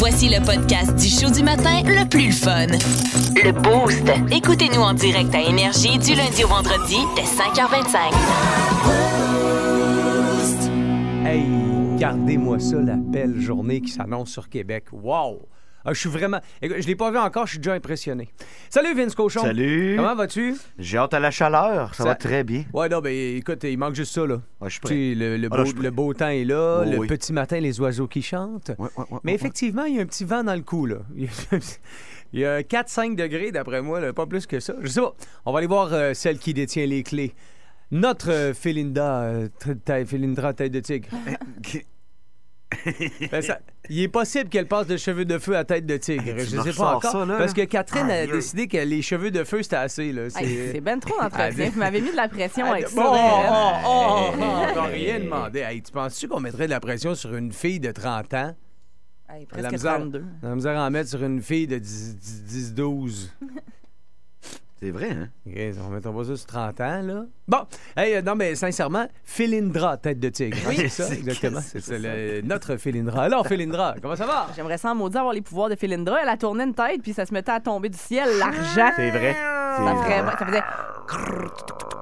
Voici le podcast du show du matin le plus fun. Le Boost. Écoutez-nous en direct à Énergie du lundi au vendredi dès 5h25. Hey, gardez-moi ça, la belle journée qui s'annonce sur Québec. Wow! Ah, je suis vraiment. Je l'ai pas vu encore, je suis déjà impressionné. Salut Vince Cochon. Salut. Comment vas-tu? J'ai hâte à la chaleur. Ça, Ça- va très bien. Ouais, non, ben écoute, il manque juste ça, là. Ouais, je suis Tu prêt. sais, le, le Ah, beau, là, le beau temps est là, le oui. petit matin, les oiseaux qui chantent. Ouais, ouais, ouais, Mais effectivement, il y a un petit vent dans le cou, là. Il y a 4-5 degrés, d'après moi, là, pas plus que ça. Je sais pas. On va aller voir euh, celle qui détient les clés. Notre euh, Félinda, euh, tête de tigre. Ben, ça- il est possible qu'elle passe de cheveux de feu à tête de tigre. Hey, je sais pas encore. ça, là. parce que Catherine a Aïe. décidé que les cheveux de feu, c'était assez. C'est Hey, ben trop Ah, d'entretien. Vous m'avez mis de la pression avec ça. Bon, oh, Darren. oh, oh, oh, on n'a rien demandé. Hey, tu penses-tu qu'on mettrait de la pression sur une fille de 30 ans? Hey, La presque misère, 32. la misère à en mettre sur une fille de 10, 10, 10, 12. C'est vrai, hein? OK, on mettra pas ça sur 30 ans, là. Bon, hey, euh, non, mais sincèrement, Philindra, tête de tigre. Oui, c'est ça, exactement. C'est ça, le- notre Philindra. Alors, Philindra, comment ça va? J'aimerais ça en maudit avoir les pouvoirs de Philindra. Elle a tourné une tête, puis ça se mettait à tomber du ciel, l'argent. C'est vrai. C'est Ça, vrai. ça faisait.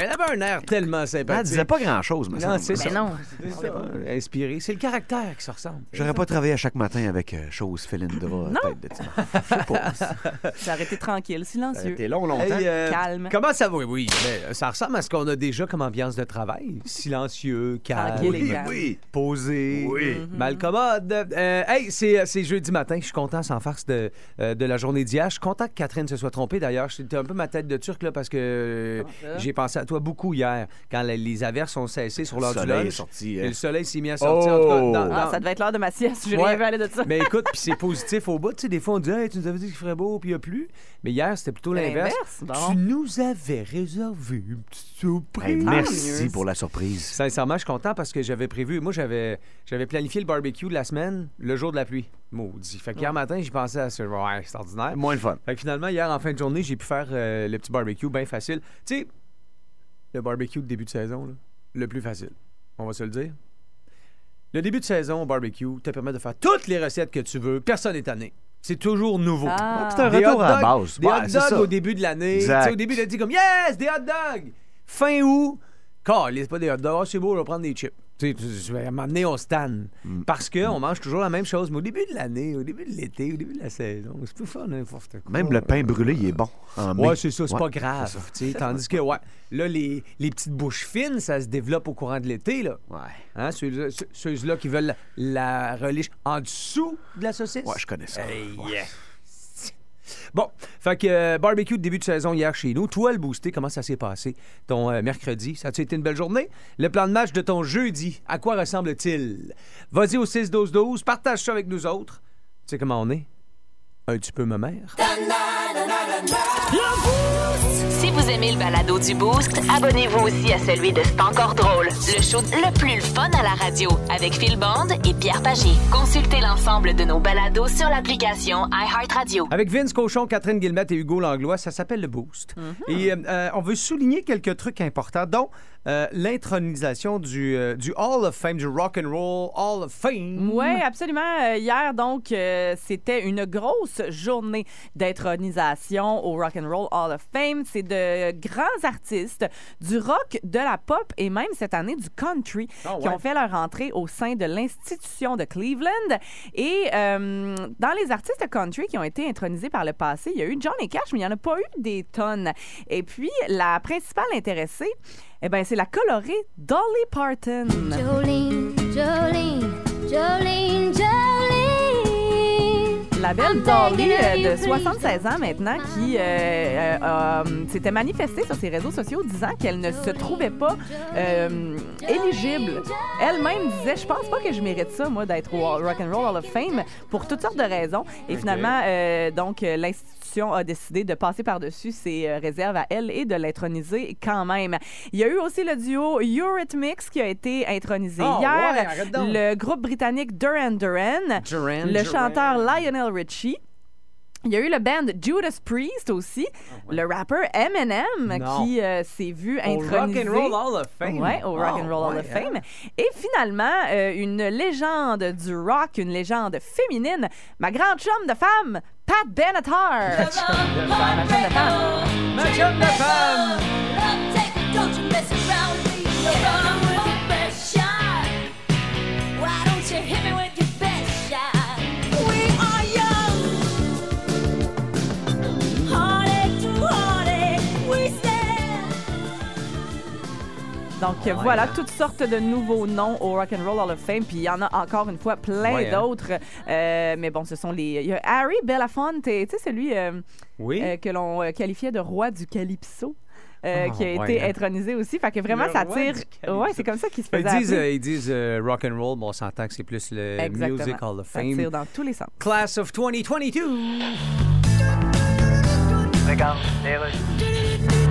Elle avait un air tellement Elle sympathique. disait pas grand-chose, mais Non, c'est Ben ça. non. C'est ça. Inspiré. C'est le caractère qui se ressemble. J'aurais pas travaillé à chaque matin avec euh, chose Philindra, tête de tigre. Je sais pas. Ça Ça aurait été tranquille, a silencieux. été long, longtemps. Hey, euh, Calme. Comment ça va? Oui, oui. mais ça ressemble à ce qu'on a déjà comme ambiance de travail. Silencieux, calme, Tranquille et Oui, calme. oui. posé, Oui. mal commode. Euh, hey, c'est, c'est jeudi matin. Je suis content sans farce de, euh, de la journée d'hier. Je suis content que Catherine se soit trompée. D'ailleurs, c'était un peu ma tête de turc là, parce que euh, j'ai pensé à toi beaucoup hier quand les averses ont cessé sur Le l'heure du soleil est lunch. sorti. Et hein. le soleil s'est mis à sortir. En tout cas, Oh! dans- Ah, dans- ça devait être l'heure de ma sieste. J'ai Ouais. rien vu aller de ça. mais écoute, puis c'est positif au bout. Tu sais, des fois, on dit hey, Tu nous avais dit qu'il ferait beau, puis il n'y a plus. Mais hier, c'était plutôt C'est l'inverse. l'inverse, bon. Tu nous avais réservé une petite surprise. Hey, Tant merci mieux. pour la surprise. Sincèrement, je suis content parce que j'avais prévu. Moi, j'avais j'avais planifié le barbecue de la semaine, le jour de la pluie. Maudit. Fait que hier matin, j'ai pensé à ça. Ouais, c'est ordinaire. Moins le fun. Fait que finalement, hier, en fin de journée, j'ai pu faire euh, le petit barbecue bien facile. Tu sais, le barbecue de début de saison, là, le plus facile. On va se le dire. Le début de saison au barbecue te permet de faire toutes les recettes que tu veux. Personne n'est tanné. C'est toujours nouveau. Ah. C'est un Des retour hot à la base. Des Ouais, hot dogs au début de l'année. Au début, tu dit comme Yes, des hot dogs. Fin août, car, c'est pas des hot dogs. Ah, c'est beau, on va prendre des chips. Tu sais, à un moment donné, on se tanne. Mm. Parce qu'on mange toujours la même chose. Mais au début de l'année, au début de l'été, au début de la saison, c'est plus fun, n'importe quoi. Même le pain brûlé, il est bon. En. Ouais, c'est ça, c'est Ouais, pas grave. tu sais. Tandis que, ouais, là, les, les petites bouches fines, ça se développe au courant de l'été, là. Ouais. Hein, ceux-là, ceux- ceux-là qui veulent la, la relish en dessous de la saucisse. Ouais, je connais ça. Hey, yeah. Bon, fait que euh, barbecue de début de saison hier chez nous. Toi, le boosté, comment ça s'est passé ton euh, mercredi? Ça a-tu été une belle journée? Le plan de match de ton jeudi, à quoi ressemble-t-il? Vas-y au 6-12-12, partage ça avec nous autres. Tu sais comment on est? Un petit peu ma mère. Si vous aimez le balado du Boost, abonnez-vous aussi à celui de C'est encore drôle, le show le plus fun à la radio avec Phil Bond et Pierre Pagé. Consultez l'ensemble de nos balados sur l'application iHeartRadio. Avec Vince Cochon, Catherine Guillemette et Hugo Langlois, ça s'appelle le Boost. Et euh, euh, on veut souligner quelques trucs importants, dont euh, l'intronisation du, euh, du Hall of Fame, du Rock and Roll Hall of Fame. Oui, absolument. Euh, hier, donc, euh, c'était une grosse journée d'intronisation au Rock and Roll Hall of Fame. C'est de grands artistes du rock, de la pop et même cette année du country Ah qui ont fait leur entrée au sein de l'institution de Cleveland. Et euh, dans les artistes country qui ont été intronisés par le passé, il y a eu Johnny Cash, mais il n'y en a pas eu des tonnes. Et puis, la principale intéressée, eh ben, c'est la colorée Dolly Parton. Jolene, Jolene, Jolene, Jolene. La belle Dolly euh, de 76 ans maintenant qui euh, euh, euh, s'était manifestée sur ses réseaux sociaux disant qu'elle ne se trouvait pas euh, éligible. Elle-même disait je pense pas que je mérite ça moi d'être au Rock and Roll Hall of Fame pour toutes sortes de raisons et finalement euh, donc euh, a décidé de passer par-dessus ses euh, réserves à elle et de l'introniser quand même. Il y a eu aussi le duo Eurythmics qui a été intronisé Ah, hier. ouais, le groupe britannique Duran Duran Duran, le Duran. chanteur Lionel Richie Il y a eu le band Judas Priest aussi, le rapper Eminem Ah Non. qui euh, s'est vu Au intronisé. Rock and Roll Hall of Fame. Ouais, au Rock and Oh, Roll Hall ouais, of hein? Fame. Et finalement, euh, une légende du rock, une légende féminine, ma grande chum de femme, Pat Benatar. Ma chum de femme. Ma chum de femme! Donc voilà, toutes sortes de nouveaux noms au Rock and Roll Hall of Fame, puis il y en a encore une fois plein Ouais, hein. d'autres. Euh, mais bon, ce sont les. Il y a Harry Belafonte, tu sais celui euh, Oui. euh, que l'on qualifiait de roi du calypso. euh, Ah, qui a ouais, été hein. intronisé aussi. Fait que vraiment, Le ça tire. Ouais, c'est comme ça qu'il se Ils faisait disent, appeler. euh, ils disent euh, rock and roll, bon, on s'entend que c'est plus le Exactement. Music Hall of Ça Fame. tire dans tous les sens. Class of 2022.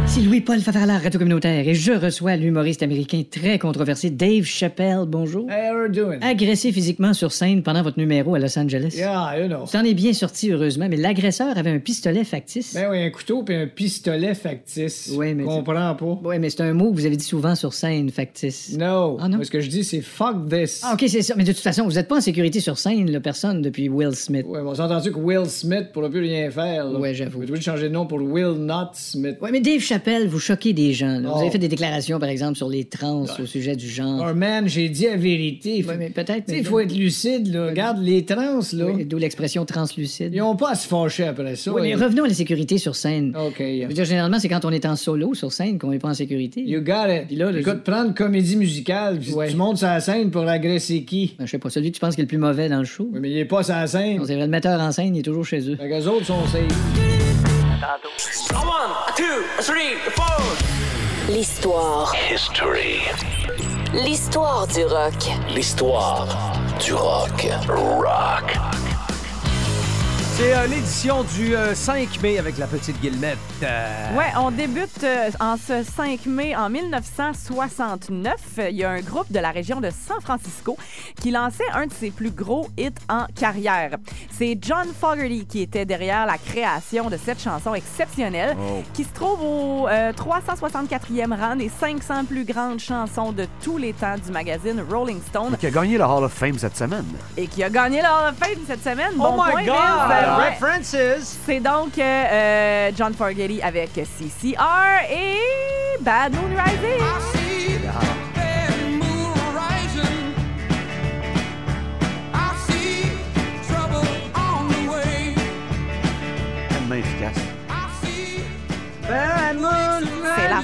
C'est Louis-Paul Favarlard, Radio Communautaire, et je reçois l'humoriste américain très controversé Dave Chappelle. Bonjour. Hey, how are you doing? Agressé physiquement sur scène pendant votre numéro à Los Angeles. Yeah, you know. Vous en est bien sorti, heureusement, mais l'agresseur avait un pistolet factice. Ben oui, un couteau puis un pistolet factice. Oui, mais- Comprends pas. Oui, mais c'est un mot que vous avez dit souvent sur scène, factice. No. Ah, non? Moi, ce que je dis, c'est fuck this. Ah, OK, c'est ça. Mais de toute façon, vous n'êtes pas en sécurité sur scène, là, personne, depuis Will Smith. Ouais, mais on s'est entendu que Will Smith pourra plus rien faire. Ouais, j'avoue. Tu veux changer de nom pour Will Not Smith. Ouais, mais Dave Chappelle, vous choquez des gens. là. Vous Oh. avez fait des déclarations, par exemple, sur les trans au sujet du genre. Oh man, j'ai dit la vérité. Ouais, mais peut-être. Tu sais, mais- il faut être lucide, là. Regarde, les trans, là, Oui, D'où l'expression translucide. ils ont pas à se fâcher après ça. Oui, mais Ils- revenons à la sécurité sur scène. OK. Je veux dire, généralement, c'est quand on est en solo sur scène qu'on n'est pas en sécurité. You got it. Puis là, le- Écoute, prendre comédie musicale, puis Ouais. tu montes sur la scène pour agresser qui? Ben, je sais pas, celui que tu penses qui est le plus mauvais dans le show. Oui, mais il est pas sur la scène. C'est vrai, le metteur en scène, il est toujours chez eux. Fait qu'eux autres sont safe. L'histoire. History. L'histoire du rock. L'histoire du rock. Rock. C'est euh, l'édition du euh, 5 mai avec la petite Guillemette. Euh, Ouais, on débute euh, en ce 5 mai en 1969. Il y a un groupe de la région de San Francisco qui lançait un de ses plus gros hits en carrière. C'est John Fogerty qui était derrière la création de cette chanson exceptionnelle qui se trouve au euh, 364e rang des 500 plus grandes chansons de tous les temps du magazine Rolling Stone Qui a gagné le Hall of Fame cette semaine. et qui a gagné le Hall of Fame cette semaine. Oh Bon my point, God! Vince. Ouais. References! C'est donc euh, euh, John Fogerty avec CCR et Bad Moon Rising.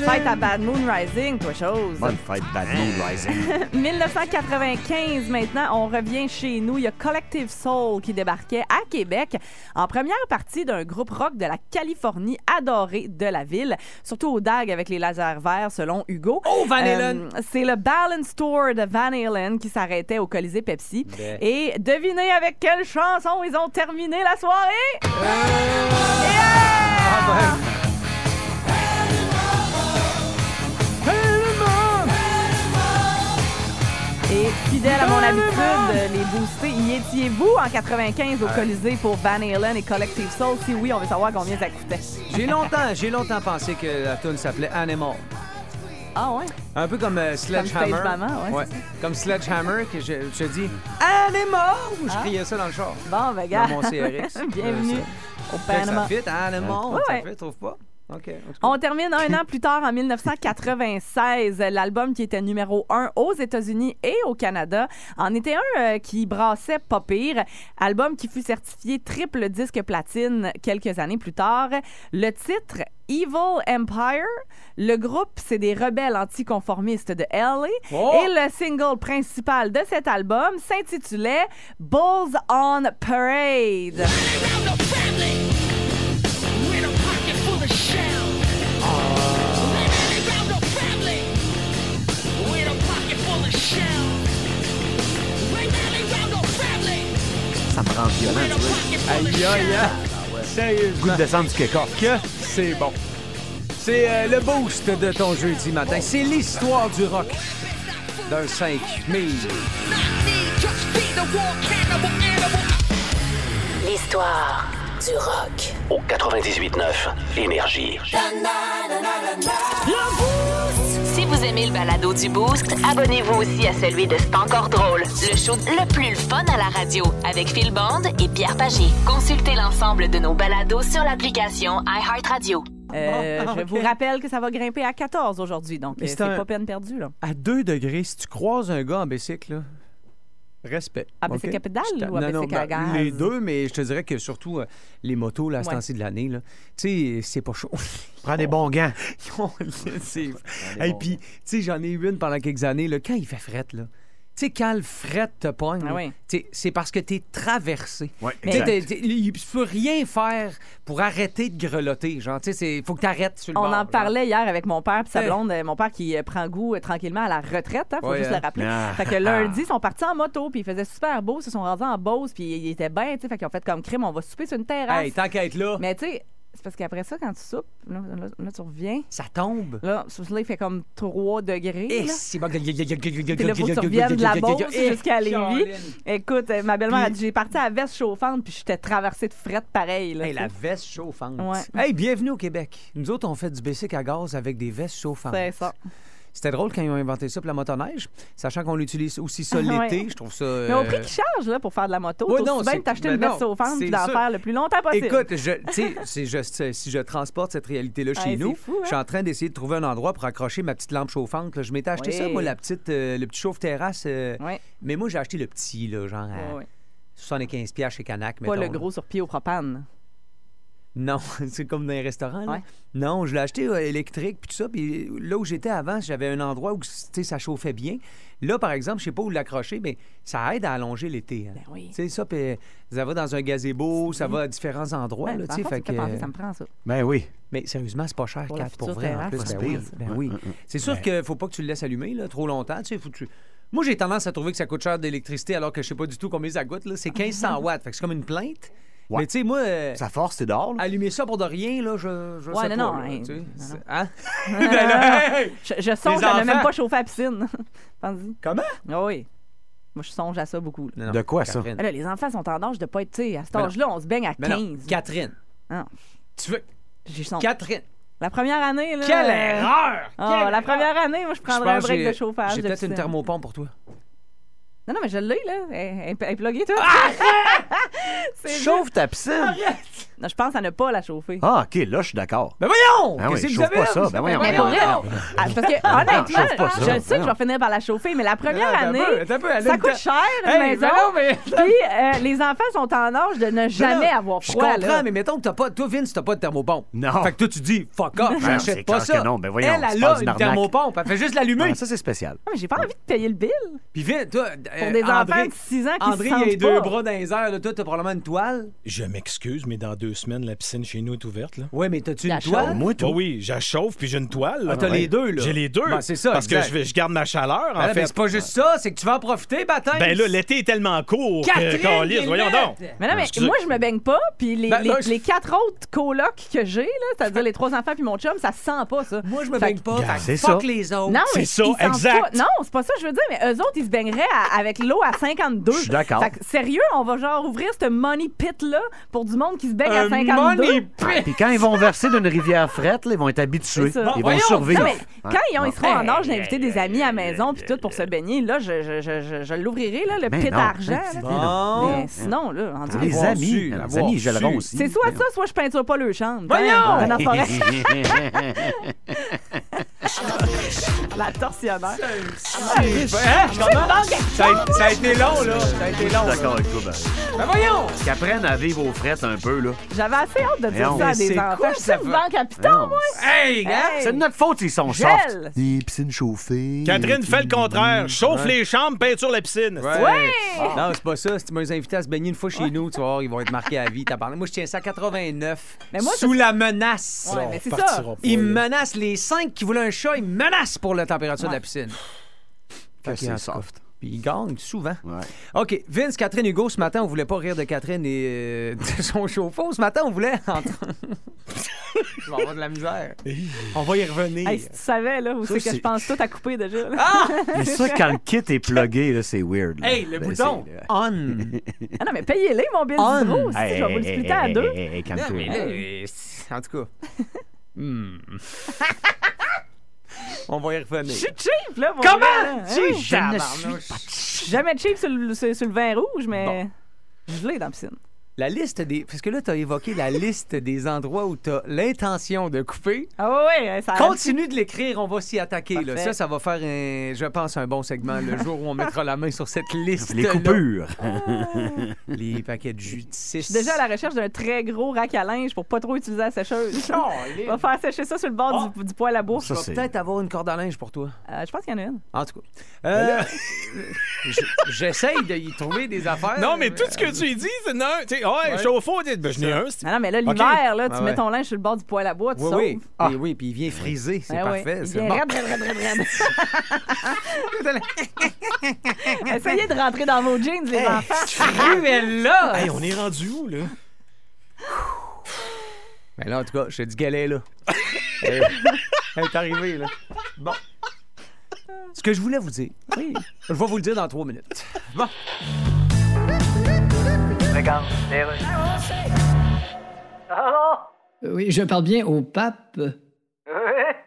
Fête à Bad Moon Rising, toi chose. Bonne fête, Bad Moon Rising. 1995 maintenant, on revient chez nous. Il y a Collective Soul qui débarquait à Québec en première partie d'un groupe rock de la Californie adoré de la ville, surtout au DAG avec les lasers verts selon Hugo. Oh, Van Halen! Euh, C'est le Balance Tour de Van Halen qui s'arrêtait au Colisée Pepsi. Ben. Et devinez avec quelle chanson ils ont terminé la soirée? Ah, Et fidèle à mon habitude, les boostés, y étiez-vous? En 95 au Colisée pour Van Halen et Collective Soul? Si oui, on veut savoir combien ça coûtait. J'ai longtemps, j'ai longtemps pensé que la tune s'appelait Animal. Ah ouais? Un peu comme euh, Sledgehammer. Maman, ouais, Comme Sledgehammer, que je, je dis Animal! Je criais ça dans le char. Bon, ben, Dans gars. mon CRX. Bienvenue Euh, au ça. Fait que Panama. Ça fit, Animal? Ouais, ça trouve pas? On termine un an plus tard, en 1996. L'album qui était numéro un aux États-Unis et au Canada en était un euh, qui brassait pas pire. Album qui fut certifié triple disque platine quelques années plus tard. Le titre Evil Empire. Le groupe, c'est des rebelles anticonformistes de LA. Oh! Et le single principal de cet album s'intitulait Bulls on Parade. Me rend violent, tu vois. Aïe, aïe, aïe. Goût Sérieusement. de descendre du kick-off. Que? C'est bon. C'est euh, le boost de ton jeudi matin. C'est l'histoire du rock d'un 5 mai. L'histoire Du rock. Au 98.9 Énergie. Si vous aimez le balado du Boost, abonnez-vous aussi à celui de C'est encore drôle. Le show le plus fun à la radio avec Phil Bond et Pierre Pagé. Consultez l'ensemble de nos balados sur l'application iHeartRadio. Euh, Ah, Je vous rappelle que ça va grimper à 14 aujourd'hui, donc euh, c'est c'est un- pas peine perdue. Là. À 2 degrés, si tu croises un gars en bicycle, là, respect. À bicycle à pédale Je t'a- ou à non, non, ben, gaz? Les deux, mais je te dirais que surtout euh, les motos, là, à ce Ouais. temps-ci de l'année, là, tu sais, c'est pas chaud. Prends des bons gants. Et puis, tu sais, j'en ai eu une pendant quelques années, là, quand il fait fret, là. Tu sais, quand le fret te pogne, Ah oui. tu c'est parce que traversé. Ouais, Tu t'es- t'es- il peux rien faire pour arrêter de grelotter. Genre, tu sais, il faut que t'arrêtes sur le On bord, en genre. parlait hier avec mon père et sa blonde. Euh, Mon père qui euh, prend goût euh, tranquillement à la retraite, hein, faut Ouais, juste hein. le rappeler. Ah. Fait que lundi, ils sont partis en moto, puis il faisait super beau, ils se sont rendus en Beauce, puis il était bien, tu sais, fait qu'ils ont fait comme crime, on va souper sur une terrasse. Hey, tant qu'à être là, Mais tu sais, c'est parce qu'après ça, quand tu soupes, là, là- là, tu reviens, ça tombe. là, ce- là, il fait comme 3 degrés. Et là. c'est bon. Puis là, faut que tu reviennes de la Beauce jusqu'à Lévis. Écoute, euh, ma belle-mère a dit j'ai parti à la veste chauffante, puis j'étais traversée de fret pareil. Là, Hey, tu sais. la veste chauffante. Ouais. Hey, bienvenue au Québec. Nous autres, on fait du bicycle à gaz avec des vestes chauffantes. C'est ça. C'était drôle quand ils ont inventé ça pour la motoneige, sachant qu'on l'utilise aussi ça l'été. Je trouve ça. Mais au euh, prix qui charge là, pour faire de la moto, Ouais, non, bien t'acheter une veste chauffante puis d'en faire le plus longtemps possible. Écoute, je, si je, si je transporte cette réalité-là chez nous, fou, hein? je suis en train d'essayer de trouver un endroit pour accrocher ma petite lampe chauffante. là. Je m'étais acheté Oui. ça, moi, la petite, euh, le petit chauffe-terrasse. euh, Ouais. Mais moi, j'ai acheté le petit, là, genre ouais. 75$ piastres chez Canac. Pas le gros sur pied au propane. Non, c'est comme dans les restaurants. Là. Ouais. Non, je l'ai acheté euh, électrique puis tout ça. Puis là où j'étais avant, j'avais un endroit où tu sais, ça chauffait bien. Là, par exemple, je sais pas où l'accrocher, mais ça aide à allonger l'été. hein. Ben oui. Tu sais, ça, puis ça va dans un gazebo, ça va à différents endroits. Ouais, là, par tu sais, contre, fait ça me fait que- penser, ça me prend ça. Ben oui. Mais sérieusement, c'est pas cher, Pour la 4 pour future vrai. En plus, ben oui. ça. Ben oui. C'est sûr qu'il faut pas que tu le laisses allumer là, trop longtemps. Tu sais, faut que tu... Moi, j'ai tendance à trouver que ça coûte cher d'électricité alors que je sais pas du tout combien ça coûte. là. C'est 1500 watts. Fait que c'est comme une plainte. Ouais. Mais tu sais, moi, euh, Ça force, dehors, là. allumer ça pour de rien, là, je, je Ouais, sais non, pas. non, là, hein, non, C'est- non. Hein? Ben! Je, je songe à ne même pas chauffer la piscine. Pense-y. Comment? Ah oui. Moi, je songe à ça beaucoup. là. Non, non, De quoi, ça? Catherine. Là, les enfants sont en âge de pas être, tu sais, à cet non. âge-là, on se baigne à Mais non, 15. Catherine. Ah. Tu veux. J'ai son- Catherine. La première année, là. Quelle erreur! Ah, Quelle la erreur! première année, moi, je prendrais un break de chauffage. J'ai peut-être une thermopompe pour toi. Non, non, mais je l'ai, là. Elle, elle- elle est pluguée, toi. Chauffe ta piscine. Non, je pense à ne pas la chauffer. Ah, OK, là, je suis d'accord. Ben voyons! Ah oui, Qu'est-ce que chauffe vous avez? pas ça. Ben voyons. Mais pour vrai, ah, parce que, honnêtement, chauffe pas ça. je sais que je vais finir par la chauffer, mais la première un année, peu, attends un peu, elle a ça une coûte ta- cher, Hey, maison. ben non, mais- Puis euh, les enfants sont en âge de ne jamais Non, avoir Je froid. comprends, là. mais mettons que t'as pas. Toi, Vince, t'as pas de thermopompe. Non. Fait que toi, tu dis, fuck off, Ben, c'est j'achète pas clair ça. que non, ben voyons, elle, c'est elle pas a une une arnaque. thermopompe. Elle fait juste l'allumer. Ah, ça, c'est spécial. Ah, mais j'ai pas envie de payer le bill Puis Vince, toi. Pour euh, des enfants André, de 6 ans qui André, se il a les sentent deux pas. bras dans les airs. Là, toi, t'as probablement une toile. Je m'excuse, mais dans deux semaines, la piscine chez nous est ouverte. Là. Ouais, mais t'as-tu La une toile? Moi, Bah tout. oui, j'achauffe puis j'ai une toile. Ah, t'as les deux, là. J'ai les deux. Ben, c'est ça, Parce exact. que je, garde ma chaleur, en Ben là, fait. ben, c'est pas juste ça, c'est que tu vas en profiter, baptême. Ben là, l'été est tellement court Catherine, que, voyons donc. Mais non, mais Excusez. moi, je me baigne pas, puis les, Ben, les, les quatre autres colocs que j'ai, là, c'est-à-dire les trois enfants puis mon chum, ça se sent pas, ça. Moi, je me baigne pas. C'est fuck ça. les autres. Non, C'est ça, exact. Non, c'est pas ça que je veux dire, mais eux autres, ils se baigneraient à- avec l'eau à 52. Je suis d'accord. Sérieux, on va genre ouvrir ce money pit-là pour du monde qui se baigne à Un 52. money pit. Puis quand ils vont verser d'une rivière frette, là, ils vont être habitués. Ils vont Voyons, survivre. Non, mais quand ils, ont- ils seront en âge d'inviter des amis à la maison puis tout pour se baigner, là, je, je, je, je, je l'ouvrirai, là, le Mais pit non. d'argent. là. Bon. Mais sinon, là, en Les amis, les amis, gèleront su. aussi. C'est soit ça, soit je peinture pas le chambre. Voyons! Dans la forêt. La torsionnaire. Hein? Comment? Ça a, ça a été long, là. Ça a été long. là. D'accord avec toi, ben. Ben voyons! Qu'ils apprennent à vivre aux frettes un peu, là. J'avais assez hâte de dire Voyons. ça à Mais des c'est enfants. Je suis ça une fait? banque à piton, Voyons. moi. Hey, gars! Hey. C'est de notre faute s'ils sont Gel. soft. Des piscines chauffées. Catherine fait le contraire. Chauffe les chambres, peinture la piscine. Ouais. Non, c'est pas ça. Si tu m'as invité à se baigner une fois chez nous, tu vas voir, ils vont être marqués à vie. T'as parlé. Moi, je tiens ça à 89. Mais moi, sous la menace. Ouais, mais c'est ça. Ils menacent les cinq qui voulaient un chat, ils menacent pour la température de la piscine. Fait que, c'est soft. Puis ils gagnent souvent. Ouais. OK. Vince, Catherine, Hugo, ce matin, on voulait pas rire de Catherine et euh, de son chauffe-eau. Ce matin, on voulait entre... Je vais avoir de la misère. On va y revenir. Hey, si tu savais, là, où Ça, c'est que c'est- je pense tout à couper déjà. là. Ah! Mais ça, quand le kit est plugué, là, c'est weird. là. Hey, le Ben, bouton c'est- on. Ah non, mais payez-les, mon bill On. d'hydro. si, Hey, je vais vous le hey, splitter à hey, deux. hey, hey, calme-toi. Non, mais là, euh, c'est- en tout cas. Hmm. On va y Je revenir. suis cheap, là, mon Comment? gars, là. Tu Hein? je ne Je suis jamais cheap sur le, sur, sur le vin rouge, mais je l'ai dans la piscine. La liste des. Parce que là, tu as évoqué la liste des endroits où tu as l'intention de couper. Ah ouais, ouais, ça Continue de l'écrire, on va s'y attaquer. Là. Ça, ça va faire, un, je pense, un bon segment le jour où on mettra la main sur cette liste. Les coupures. Les paquets de jus de 6. Je suis déjà à la recherche d'un très gros rack à linge pour pas trop utiliser la sécheuse. Oh, On va faire sécher ça sur le bord du, du poêle à bouffe. Je Ça, peut-être avoir une corde à linge pour toi. Euh, je pense qu'il y en a une. En tout cas. Euh, je- J'essaye de y trouver des affaires. Non, mais tout ce que tu dis, c'est non. Ouais, chauffe-eau, dis, ben, je n'ai un. c'est- Non, non, mais là, l'hiver, là, tu Ouais, mets ton linge sur le bord du poêle à bois, tu Oui, sauves. oui. Et oui, puis il vient friser. C'est Ben oui. parfait. Il c'est vient bon. raide, raide, raide, raide, raide. Essayez de rentrer dans vos jeans, les enfants. Cruella! Hey, on est rendu où, là? Mais là, en tout cas, je te dis qu'elle est là. elle, elle est arrivée, là. Bon. Ce que je voulais vous dire, Oui. je vais vous le dire dans trois minutes. Bon. Euh, Oui, je parle bien au pape.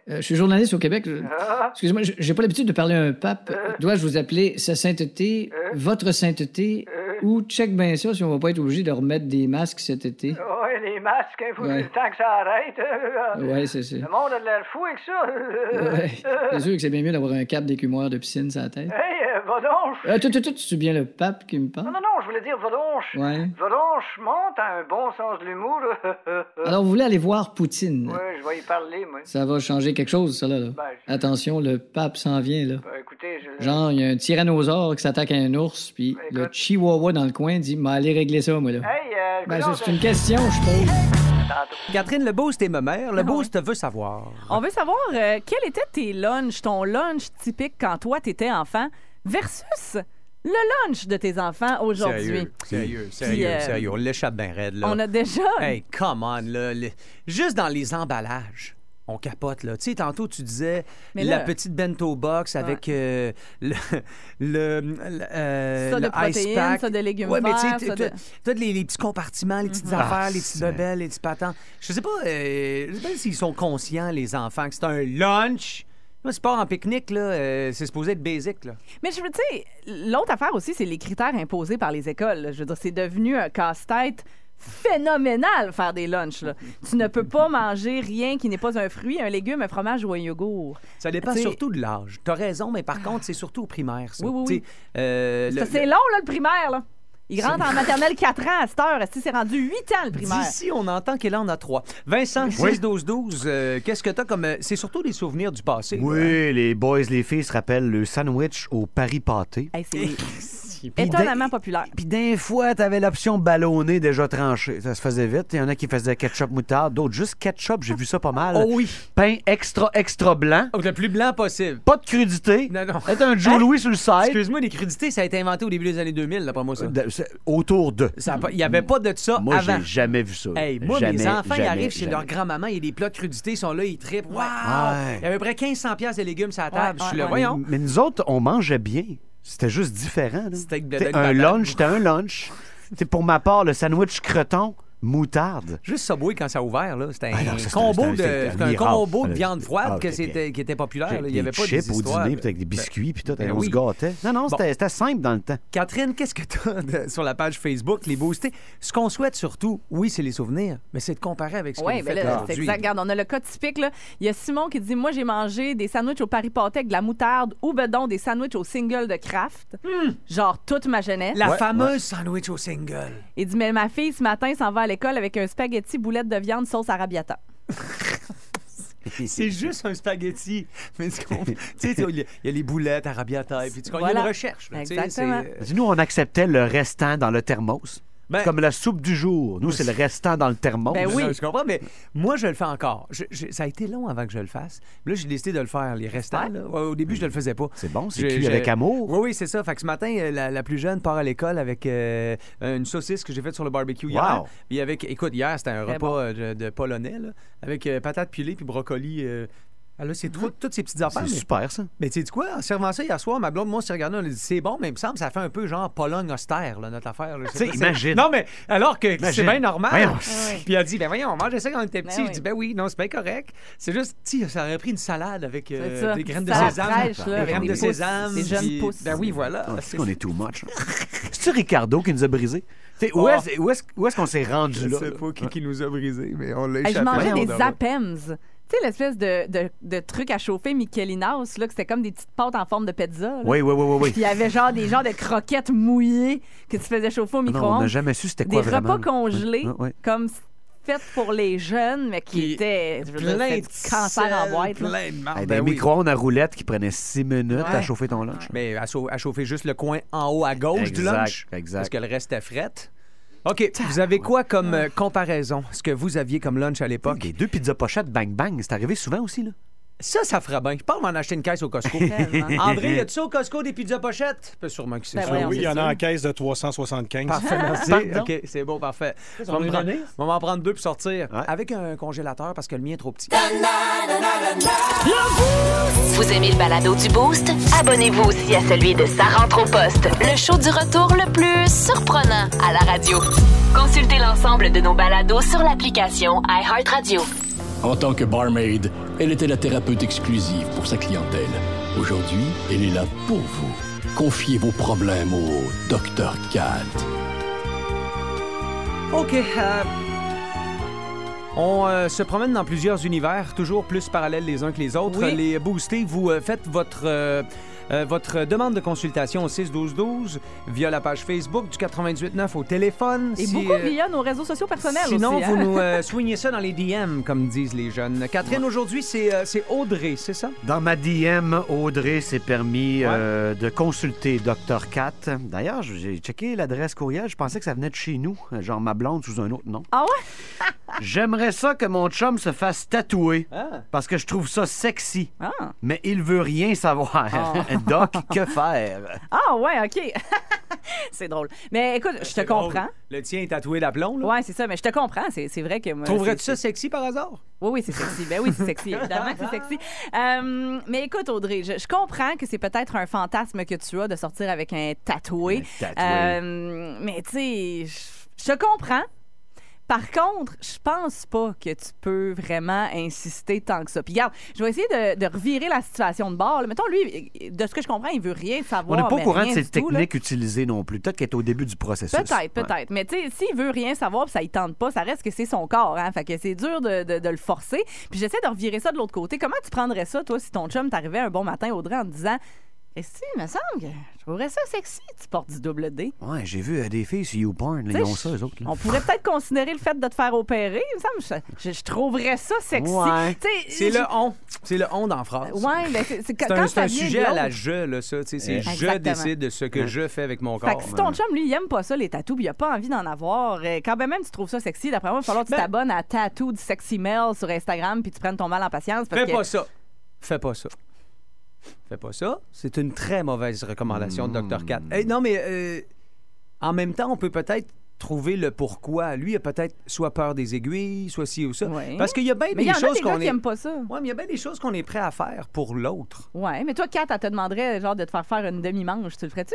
Euh, je suis journaliste au Québec. Je- Excusez-moi, je- j'ai pas l'habitude de parler à un pape. Dois-je vous appeler Sa Sainteté, Votre Sainteté, ou check bien ça si on va pas être obligé de remettre des masques cet été? Ouais, les masques, il faut Ouais. le temps que ça arrête. Ouais, c'est ça. Le monde a de l'air fou avec ça. Ouais. C'est sûr que c'est bien mieux d'avoir un cap d'écumeur de piscine sur la tête. Hey, euh, donc. Euh, tout, tout, tout, c'est bien le pape qui me Non, parle? non, non, je voulais dire, va donc. Ouais. Va donc, monte à un bon sens de l'humour. Alors, vous voulez aller voir Poutine? Ouais, je vais y parler, moi. Ça va changer quelque chose, ça, là. là. Ben, je- Attention, le pape s'en vient, là. Ben, écoutez, je... Genre, il y a un tyrannosaure qui s'attaque à un ours, puis Ben, le chihuahua dans le coin dit M'a aller régler ça, moi, là. Hey, euh, Ben, c'est une question, je pose. Catherine, le boost est ma mère. Le boost veut savoir. On veut savoir euh, quels étaient tes lunchs, ton lunch typique quand toi, t'étais enfant, versus le lunch de tes enfants aujourd'hui? Sérieux, sérieux, sérieux, euh, sérieux. On l'échappe bien raide, là. On a déjà. Hey, come on, là. le- Juste dans les emballages. On capote, là. Tu sais, tantôt, tu disais Mais la là- petite bento box avec euh, le, le, le, euh, Ça de le ice protéines, pack. ça de légumes Ouais, mais tu sais, de- les, les petits compartiments, les petites affaires, les petites bebelles, les petits patents. Je sais pas, euh, je sais pas s'ils sont conscients, les enfants, que c'est un lunch. C'est pas en pique-nique, là. euh, c'est supposé être basic, là. Mais je veux, tu sais, l'autre affaire aussi, c'est les critères imposés par les écoles. là. Je veux dire, c'est devenu un casse-tête phénoménal faire des lunchs. là. tu ne peux pas manger rien qui n'est pas un fruit, un légume, un fromage ou un yogourt. Ça dépend Tu surtout de l'âge. T'as raison, mais par contre, c'est surtout au primaire, ça. Oui, oui, Tu euh, Ça, C'est long, là, le primaire. Là. Il rentre en maternelle 4 ans à cette heure. Si c'est rendu 8 ans, le primaire? D'ici, on entend qu'il en a trois. Vincent, 6-12-12, euh, qu'est-ce que t'as comme. euh, c'est surtout des souvenirs du passé. là. Oui, les boys, les filles se rappellent le sandwich au Paris pâté. Hey, c'est étonnamment populaire. Puis des fois, t'avais l'option ballonnée déjà tranchée. Ça se faisait vite. Il y en a qui faisaient ketchup moutarde, d'autres juste ketchup. J'ai vu ça pas mal. Oh oui. Pain extra, extra blanc. Oh, le plus blanc possible. Pas de crudité. Non, non. Être un Joe Louis sur le side. Excuse-moi, les crudités, ça a été inventé au début des années 2000, d'après moi, ça. De- c'est autour de. Ça a pas- Il n'y avait pas de ça Moi, avant. j'ai jamais vu ça. Hey, moi, Jamais, mes enfants, ils jamais, arrivent chez jamais. leur grand-maman, il y a des plats de crudités, ils sont là, ils trippent. Waouh! Ouais. Il y a à peu près 1500 pièces de légumes sur la table. Ouais, je suis ouais, là, ouais. voyons. Mais nous autres, on mangeait bien. C'était juste différent. belle un lunch, c'était un lunch. Pour ma part, le sandwich creton, moutarde. Juste Subway, quand ça a ouvert, là, c'était un Ah non, ça, c'était- combo c'était- de, un combo de viande froide Ah, que qui était populaire. là. Il n'y avait pas chips des au histoires. dîner, puis avec des biscuits, puis tout. ben on oui. se gâtait. Non, non, c'était simple dans le temps. Catherine, qu'est-ce que tu as sur la page Facebook, les boostés? Ce qu'on souhaite surtout, oui, c'est les souvenirs, mais c'est de comparer avec ce que Oui, vous mais faites là, c'est aujourd'hui. exact. Regarde, on a le cas typique. Là. Il y a Simon qui dit Moi, j'ai mangé des sandwichs au Paris pâté avec de la moutarde ou bedon, des sandwichs au single de Kraft. Genre toute ma jeunesse. La Ouais, fameuse sandwich au single. Il dit Mais ma fille, ce matin, s'en va à l'école avec un spaghetti boulette de viande sauce arrabbiata. C'est juste un spaghetti. Mais tu sais, tu sais, il y a- les boulettes, arrabbiata, et puis tu comprends, il y a Voilà. une recherche. là, Exactement. c'est- Nous, on acceptait le restant dans le thermos. Ben- comme la soupe du jour. Nous, c'est le restant dans le thermos. Ben oui. Non, je comprends, mais moi, je le fais encore. Je- je- ça a été long avant que je le fasse. Là, j'ai décidé de le faire, les restants. là. Ouais, au début, je ne le faisais pas. C'est bon, c'est cuit je- avec amour. Oui, oui, c'est ça. Fait que ce matin, euh, la, la plus jeune part à l'école avec euh, une saucisse que j'ai faite sur le barbecue hier. Puis avec, écoute, hier, c'était un Très repas bon. euh, de, de polonais, là, avec euh, patates pilées puis brocoli. euh, ah, là, c'est tout- toutes ces petites affaires. C'est mais- super, ça. Mais tu sais quoi, en servant ça hier soir, ma blonde, moi, on s'est regardé, on a dit c'est bon, mais il me semble que ça fait un peu genre Pologne austère, là, notre affaire. Je sais Tu sais, imagine. Non, mais alors que c'est bien normal. Voyons. Puis elle a dit, ben voyons, on mangeait ça quand on était petit. Ben Je oui. dis, ben oui, non, c'est bien correct. C'est juste, tu sais, ça aurait pris une salade avec euh, des graines de sésame. fraîche, là, des graines de pousses, sésame. des jeunes puis- pousses. Ben oui, voilà. Ah, C'est- qu'on est too much. hein. C'est-tu Ricardo qui nous a brisé? Tu sais, Où Oh. est-ce où est-ce- où est-ce qu'on s'est rendu Je là? sais là? pas qui, nous a brisés, mais on l'a Hey, je échappé. mangeais des donc. Tu sais, l'espèce de, de, de truc à chauffer Michelinas, là, que c'était comme des petites pâtes en forme de pizza. là. Oui, oui, oui, oui. oui. Puis il y avait genre des genres de croquettes mouillées que tu faisais chauffer au Non, on n'a micro-ondes. jamais su c'était Des quoi vraiment. repas congelés, Oui, oui. comme faites pour les jeunes, mais qui Qui- étaient Plein c'était de cancer en boîte. plein de marde. Hey, Ben des oui. micro-ondes à roulettes qui prenaient six minutes à chauffer ton lunch. Mais à, chau- à chauffer juste le coin en haut à gauche du lunch. exact. Parce que le reste est fret. OK, vous avez quoi comme euh, comparaison? Ce que vous aviez comme lunch à l'époque? Les deux pizzas pochettes bang bang, c'est arrivé souvent aussi, là. Ça, ça fera bien. Je pense m'en acheter une caisse au Costco. André, y a-tu ça au Costco des pizzas pochettes? Pas sûrement que c'est Ben ça. oui, il y en a en caisse de 375. Parfait, merci. OK, c'est bon, parfait. Je on vais va m'en prendre deux pour sortir. Ouais. Avec un congélateur parce que le mien est trop petit. Vous aimez le balado du Boost? Abonnez-vous aussi à celui de Sa rentre au poste, le show du retour le plus surprenant à la radio. Consultez l'ensemble de nos balados sur l'application iHeartRadio. En tant que barmaid, elle était la thérapeute exclusive pour sa clientèle. Aujourd'hui, elle est là pour vous. Confiez vos problèmes au Dr. Cat. OK. euh, On euh, se promène dans plusieurs univers, toujours plus parallèles les uns que les autres. Oui. Les boostés, vous euh, faites votre, euh, votre demande de consultation au 6-12-12 via la page Facebook du 98.9 au téléphone. Et Si, beaucoup euh, via nos réseaux sociaux personnels Sinon, aussi. vous hein? nous euh, soignez ça dans les DM, comme disent les jeunes. Catherine, aujourd'hui, c'est euh, c'est Audrey, c'est ça? Dans ma DM, Audrey s'est permis euh, de consulter Dr. Cat. D'ailleurs, j'ai checké l'adresse courriel. Je pensais que ça venait de chez nous, genre ma blonde sous un autre nom. Ah ouais? J'aimerais ça que mon chum se fasse tatouer Ah. parce que je trouve ça sexy. Ah. Mais il veut rien savoir. Doc, que faire? Ah ouais, OK. c'est drôle. Mais écoute, je te comprends. Le tien est tatoué d'aplomb, là? Ouais, c'est ça, mais je te comprends. C'est c'est vrai que moi. Trouverais-tu ça sexy par hasard? Oui, oui, c'est sexy. Ben oui, c'est sexy. Évidemment que c'est sexy. Euh, mais écoute, Audrey, je, je comprends que c'est peut-être un fantasme que tu as de sortir avec un tatoué. Un tatoué. Euh, mais tu sais, je- je te comprends. Par contre, je pense pas que tu peux vraiment insister tant que ça. Puis regarde, je vais essayer de, de revirer la situation de bord. là. Mettons, lui, de ce que je comprends, il veut rien On savoir. n'est pas au courant de ces du tout, utilisées non plus. Peut-être qu'elle est au début du processus. Peut-être, Ouais. peut-être. Mais tu sais, s'il veut rien savoir puis ça ne tente pas, ça reste que c'est son corps. Hein? Fait que c'est dur de, de- de le forcer. Puis j'essaie de revirer ça de l'autre côté. Comment tu prendrais ça, toi, si ton chum t'arrivait un bon matin, Audrey, en te disant Que, il me semble que je trouverais ça sexy, tu portes du double D. Ouais, j'ai vu euh, des filles sur YouPorn. là, Ils ont ça, eux autres. là. On pourrait peut-être considérer le fait de te faire opérer. Il me semble que je, je- je trouverais ça sexy. Ouais. Tu sais, C'est je- le on. C'est le on dans phrase. Ouais, ben c'est c'est quand C'est un, quand c'est ça un vient de sujet à la l'autre. je, là, ça. tu sais, C'est je Exactement. décide de ce que je fais avec mon corps. Fait que si ton chum, lui, il aime pas ça, les tatous, puis il a pas envie d'en avoir, euh, quand ben même tu trouves ça sexy, d'après moi, il va falloir que tu Ben- t'abonnes à Tattoo du Sexy Mail sur Instagram, puis tu prennes ton mal en patience. Parce Fais que... pas ça. Fais pas ça. Fais pas ça. C'est une très mauvaise recommandation de Dr. Cat. Eh, non, mais euh, en même temps, on peut peut-être trouver le pourquoi. Lui, il a peut-être soit peur des aiguilles, soit ci ou ça. Parce qu'il y a bien Mais il y des en a choses des gars qu'on qui est. aiment pas ça. Ouais, mais il y a bien des choses qu'on est prêt à faire pour l'autre. Ouais, mais toi, Kat, elle te demanderait genre de te faire faire une demi-manche. Tu le ferais-tu?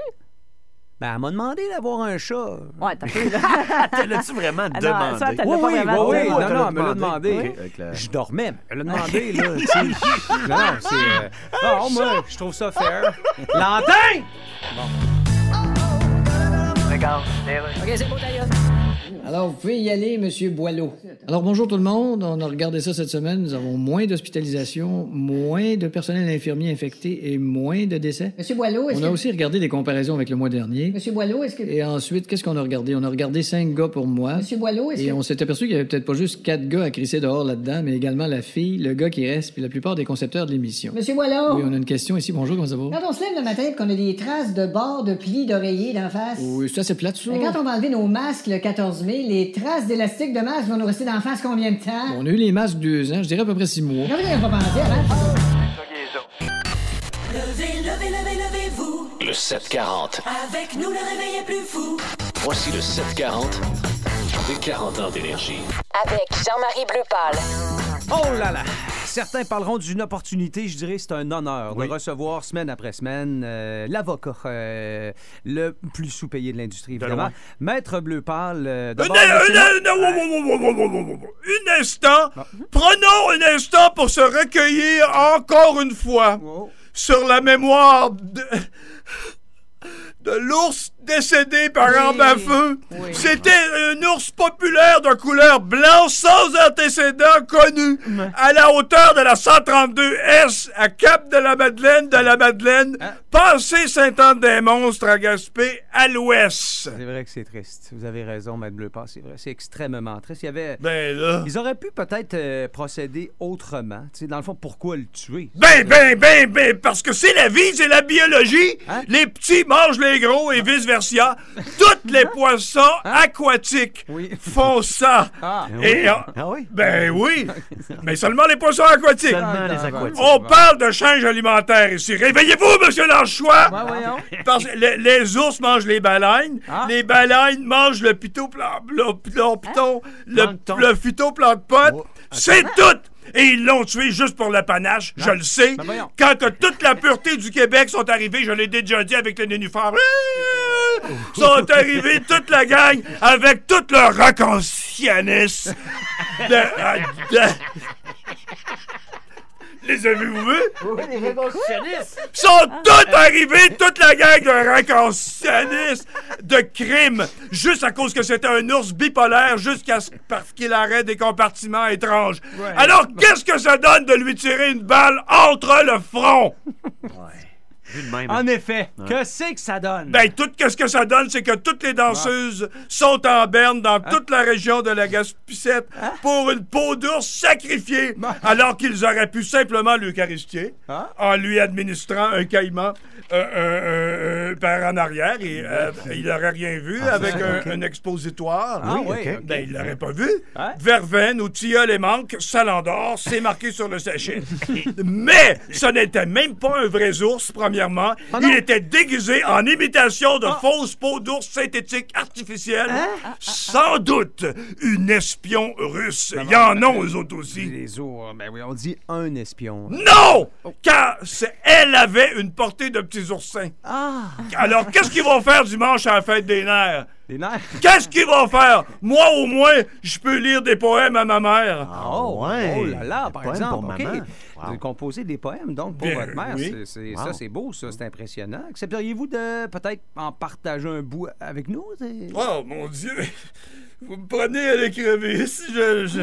Ben, elle m'a demandé d'avoir un chat. Ouais, t'as fait. Te l'as-tu vraiment Ah non, ça, demandé? t'as- Oui, pas oui, vraiment oui, demandé. oui. Ouais, Non, non, elle me l'a demandé. demandé. La- Je dormais. Elle l'a demandé, là. tu sais. non, non, c'est. euh, Non, moi, je trouve ça fair. L'antenne! Regarde, les rues. OK, c'est bon, d'ailleurs. Alors, vous pouvez y aller, Monsieur Boileau. Alors bonjour tout le monde, on a regardé ça cette semaine, nous avons moins d'hospitalisations, moins de personnel infirmier infecté et moins de décès. Monsieur Boileau, est-ce On a que... aussi regardé des comparaisons avec le mois dernier. Monsieur Boileau, est-ce que... Et ensuite, qu'est-ce qu'on a regardé? On a regardé cinq gars pour moi. Monsieur Boileau, est-ce Et que... on s'est aperçu qu'il y avait peut-être pas juste quatre gars à crisser dehors là-dedans, mais également la fille, le gars qui reste, puis la plupart des concepteurs de l'émission. Monsieur Boileau! Oui, on a une question ici. Bonjour, comment ça va? Quand on se lève le matin qu'on a des traces de bords de plis d'oreiller d'en face... Oui, c'est assez plate, ça. Mais quand on va enlever nos masques le 14 mai, les traces d'élastique de masque vont nous rester d'en face combien de temps? On a eu les masques deux ans, je dirais à peu près six mois. Pas pensé avant? Levez, levez, levez, levez-vous. Le 740. Avec nous, le réveil est plus fou. Voici le 740 des 40 ans d'énergie. Avec Jean-Marie Bleupal. Oh là là! Certains parleront d'une opportunité, je dirais c'est un honneur Oui. de recevoir semaine après semaine euh, l'avocat euh, le plus sous-payé de l'industrie, De évidemment. Maître Bleu-Pâle. euh, Un, d'abord, un- monsieur- un- un- wow, wow, wow, wow, wow, wow, wow, wow. Un instant. Prenons un instant pour se recueillir encore une fois Oh. sur la mémoire de, de l'ours décédé par arme à feu. C'était un ours populaire de couleur blanche sans antécédent connu à la hauteur de la 132S à Cap de la Madeleine de la Madeleine, passé Saint-Anne-des-Monstres à Gaspé à l'ouest. C'est vrai que c'est triste. Vous avez raison, Maître Bleu-Pâle, c'est vrai. C'est extrêmement triste. Il y avait... Ben là. Ils auraient pu peut-être euh, procéder autrement. Tu sais, dans le fond, pourquoi le tuer? Ben, ben, ben, ben, parce que c'est la vie, c'est la biologie. Hein? Les petits mangent les gros et vice-versa. Tous les poissons aquatiques Oui. font ça. Ah. Et, euh, Ah oui? ben oui, mais seulement les poissons aquatiques. Seulement les Ah, aquatiques. On parle de change alimentaire ici. Réveillez-vous, monsieur Lanchois! Ouais. Parce que les, les ours mangent les baleines, Ah. les baleines mangent le phytoplan- le, le, piton- le, Plancton. le phytoplancton. Oh, C'est tout! Et ils l'ont tué juste pour le panache, je le sais. Ben. Quand toute la pureté du Québec sont arrivés, je l'ai déjà dit avec les nénuphars, euh, sont arrivés toute la gang avec tout leur racontianisme. De, de- Les avez-vous vus? sont tous arrivés, toute la gang de racontianistes, de crimes, juste à cause que c'était un ours bipolaire, jusqu'à ce parce qu'il aurait des compartiments étranges. Alors, qu'est-ce que ça donne de lui tirer une balle entre le front? Même. En effet, que c'est que ça donne? Ben, tout qu'est-ce que ça donne, c'est que toutes les danseuses sont en berne dans toute la région de la Gaspicette pour une peau d'ours sacrifiée, alors qu'ils auraient pu simplement l'eucharistier en lui administrant un caïman euh, euh, euh, euh, par en arrière et euh, il n'aurait rien vu avec un, un expositoire. Ah oui, ok. ok. Ben, il l'aurait pas vu. Verveine ou tilleul et manque, salandor, c'est marqué sur le sachet. Mais ce n'était même pas un vrai ours, premièrement. il était déguisé en imitation de fausses peaux d'ours synthétiques artificielles. Sans doute une espion russe. Il y en a, eux autres aussi. Les ours, ben oui, on dit un espion. Non! Car c'est- elle avait une portée de petits oursins. Alors, qu'est-ce qu'ils vont faire dimanche à la fête des nerfs? Les nerfs? Qu'est-ce qu'ils vont faire? Moi, au moins, je peux lire des poèmes à ma mère. Oh, ouais. oh là là, par exemple. pour maman. Avez composé des poèmes, donc, pour Bien, votre mère. oui. C'est- c'est- Wow. Ça, c'est beau, ça. C'est impressionnant. Accepteriez-vous de peut-être en partager un bout avec nous? C'est- Oh, mon Dieu! Vous me prenez à l'écrevisse. Je, je,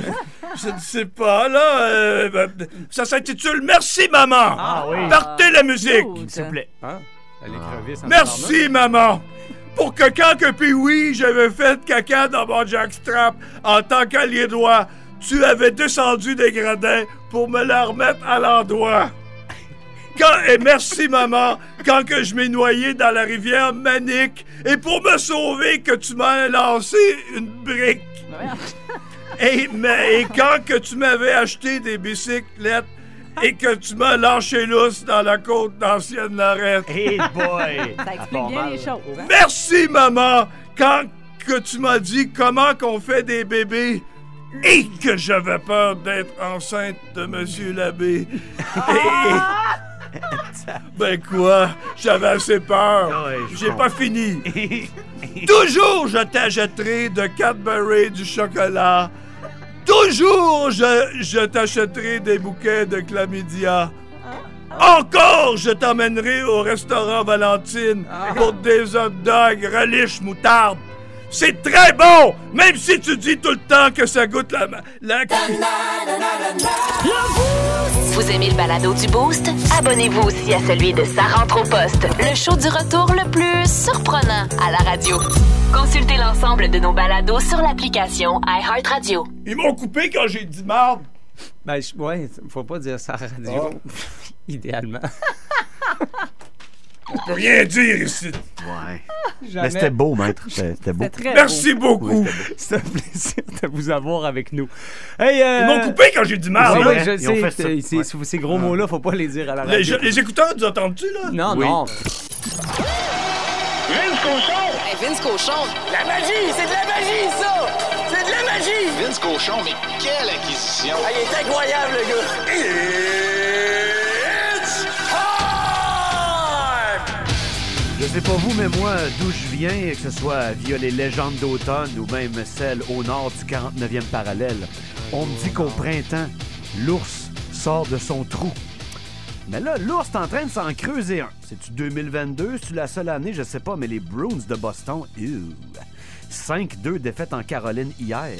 je ne sais pas, là. euh, ben, ça s'intitule Merci, maman. Ah oui. Partez la musique. S'il vous plaît. Hein? À l'écrevisse Merci, maman. Pour que quand que puis oui, j'avais fait caca dans mon jackstrap en tant qu'allié droit, tu avais descendu des gradins pour me la remettre à l'endroit. Quand, et merci, maman, quand que je m'ai noyé dans la rivière Manique, et pour me sauver, que tu m'as lancé une brique. Et, mais- et quand que tu m'avais acheté des bicyclettes et que tu m'as lâché lousse dans la côte d'ancienne Lorette. Hey boy! Ça explique bien les choses. hein? Merci, maman, quand que tu m'as dit comment qu'on fait des bébés et que j'avais peur d'être enceinte de Monsieur l'abbé. Et- ben quoi, j'avais assez peur. Je J'ai pas fini. Toujours je t'achèterai de Cadbury du chocolat. Toujours je, je t'achèterai des bouquets de chlamydia. Encore, je t'emmènerai au restaurant Valentine pour des hot dogs relish moutarde. C'est très bon! Même si tu dis tout le temps que ça goûte la... ma- la... Vous aimez le balado du Boost? Abonnez-vous aussi à celui de Sa rentre au poste, le show du retour le plus surprenant à la radio. Consultez l'ensemble de nos balados sur l'application iHeartRadio. Ils m'ont coupé quand j'ai dit marde. Ben, je- ouais, faut pas dire ça à la radio. Idéalement. On peut rien dire ici. Ouais. Jamais. Mais c'était beau, maître. C'était beau. Très Merci beau. beaucoup. Oui. C'est un plaisir de vous avoir avec nous. Hey, euh... Ils m'ont coupé quand j'ai dit hein? oui, je Ils ont sais. Ouais. Ces gros mots-là, faut pas les dire à la radio. Les, les écouteurs, tu entends-tu, là? Non, Oui. non. Vince Cochon! Hey, Vince Cochon! La magie! C'est de la magie, ça! C'est de la magie! Vince Cochon, mais quelle acquisition! Ah, il est incroyable, le gars! Je sais pas vous, mais moi, d'où je viens, que ce soit via les légendes d'automne ou même celles au nord du 49e parallèle, on me dit qu'au printemps, l'ours sort de son trou. Mais là, l'ours est en train de s'en creuser un. C'est-tu 2022? C'est-tu la seule année? Je sais pas, mais les Bruins de Boston, ew. 5-2 défaites en Caroline hier.